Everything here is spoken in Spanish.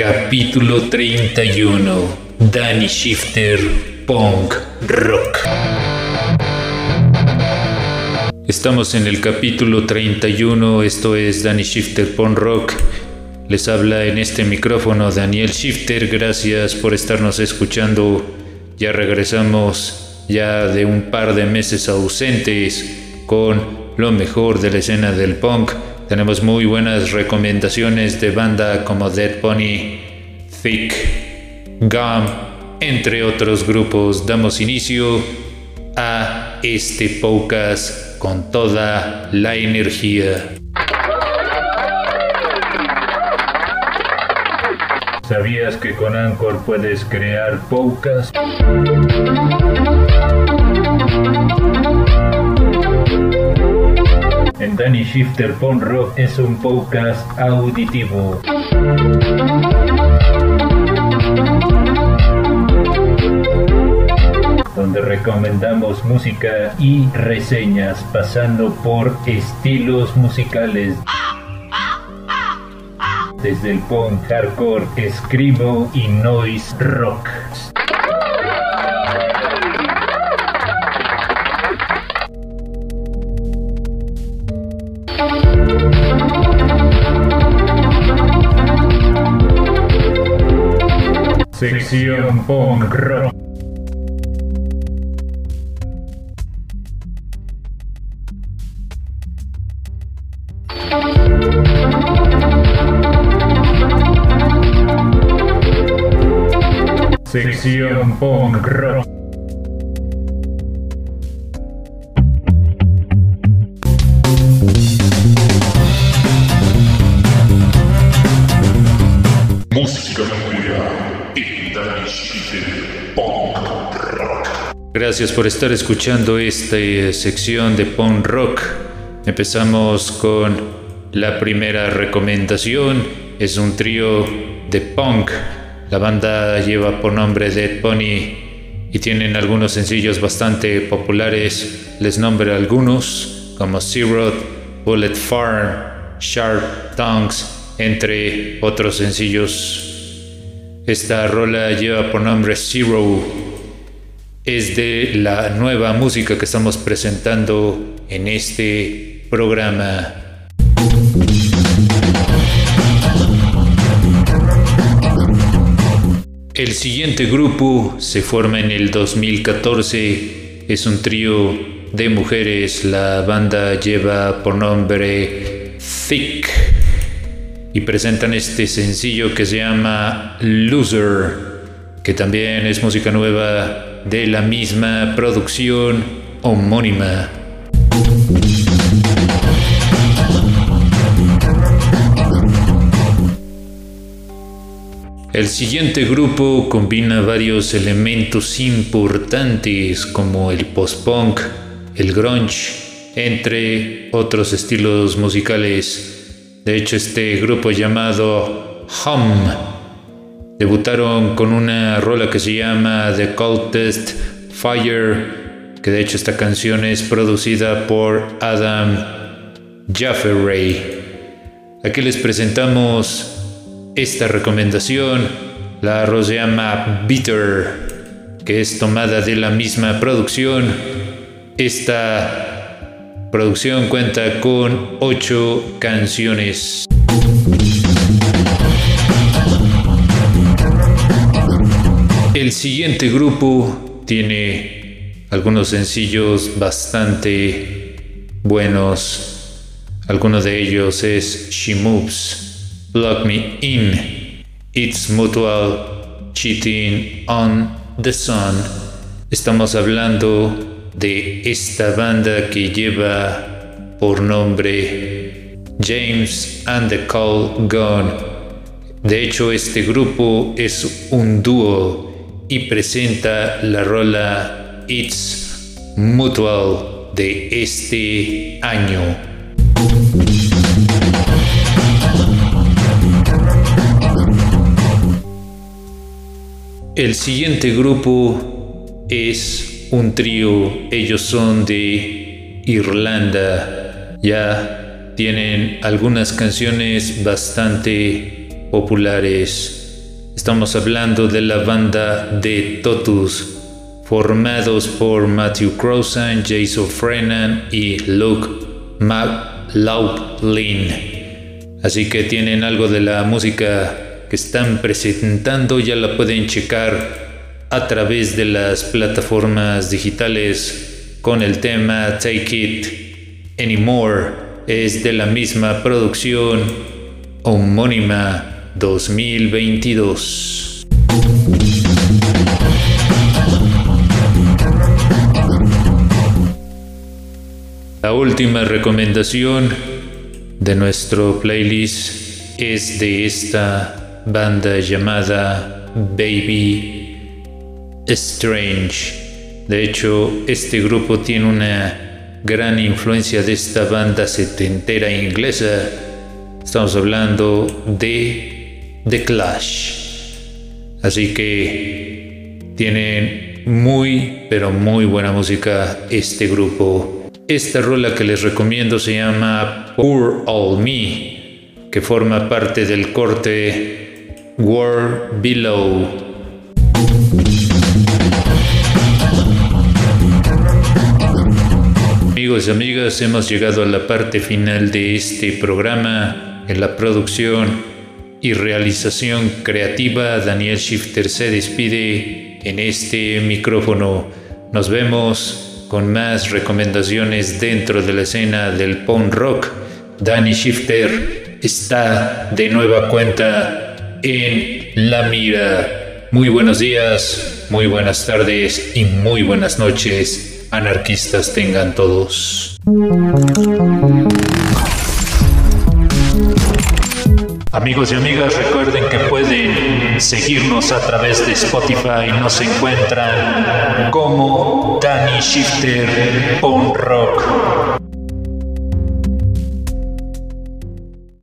Capítulo 31. Danny Shifter Punk Rock. Estamos en el capítulo 31, esto es Danny Shifter Punk Rock. Les habla en este micrófono Daniel Shifter, gracias por estarnos escuchando. Ya regresamos ya de un par de meses ausentes con lo mejor de la escena del punk. Tenemos muy buenas recomendaciones de banda como Dead Pony, Thick, Gum, entre otros grupos. Damos inicio a este podcast con toda la energía. ¿Sabías que con Anchor puedes crear podcast? En Danny Shifter Pon Rock es un podcast auditivo. donde recomendamos música y reseñas pasando por estilos musicales desde el punk hardcore, escribo y noise rock. Sección punk rock. Sección punk rock. Gracias por estar escuchando esta eh, sección de punk rock. Empezamos con la primera recomendación. Es un trío de punk. La banda lleva por nombre Dead Pony y tienen algunos sencillos bastante populares. Les nombro algunos como Zero, Bullet Farm, Sharp Tongues, entre otros sencillos. Esta rola lleva por nombre Zero. Es de la nueva música que estamos presentando en este programa. El siguiente grupo se forma en el 2014. Es un trío de mujeres. La banda lleva por nombre Thick y presentan este sencillo que se llama Loser, que también es música nueva de la misma producción homónima. El siguiente grupo combina varios elementos importantes como el post-punk, el grunge, entre otros estilos musicales. De hecho, este grupo llamado Hum debutaron con una rola que se llama The Coldest Fire, que de hecho esta canción es producida por Adam Jafferay. Aquí les presentamos esta recomendación. La arroz se llama Bitter, que es tomada de la misma producción. Esta producción cuenta con ocho canciones. El siguiente grupo tiene algunos sencillos bastante buenos. Algunos de ellos es She Moves, Lock Me In, It's Mutual, Cheating on the Sun. Estamos hablando de esta banda que lleva por nombre James and the Cold Gun. De hecho, este grupo es un dúo y presenta la rola It's Mutual de este año. El siguiente grupo es un trío, ellos son de Irlanda, ya tienen algunas canciones bastante populares. Estamos hablando de la banda de Totus, formados por Matthew Crowsan, Jason Frenan y Luke McLaughlin. Así que tienen algo de la música que están presentando, ya la pueden checar a través de las plataformas digitales con el tema Take It Anymore. Es de la misma producción homónima 2022. La última recomendación de nuestro playlist es de esta banda llamada Baby Strange. De hecho, este grupo tiene una gran influencia de esta banda setentera inglesa. Estamos hablando de The Clash. Así que tienen muy, pero muy buena música este grupo. Esta rola que les recomiendo se llama Poor All Me, que forma parte del corte War Below. Amigos y amigas, hemos llegado a la parte final de este programa en la producción y realización creativa, Daniel Shifter se despide en este micrófono. Nos vemos con más recomendaciones dentro de la escena del punk rock. Danny Shifter está de nueva cuenta en la mira. Muy buenos días, muy buenas tardes y muy buenas noches, anarquistas tengan todos. Amigos y amigas, recuerden que pueden seguirnos a través de Spotify. Nos encuentran como Danny Shifter Punk Rock.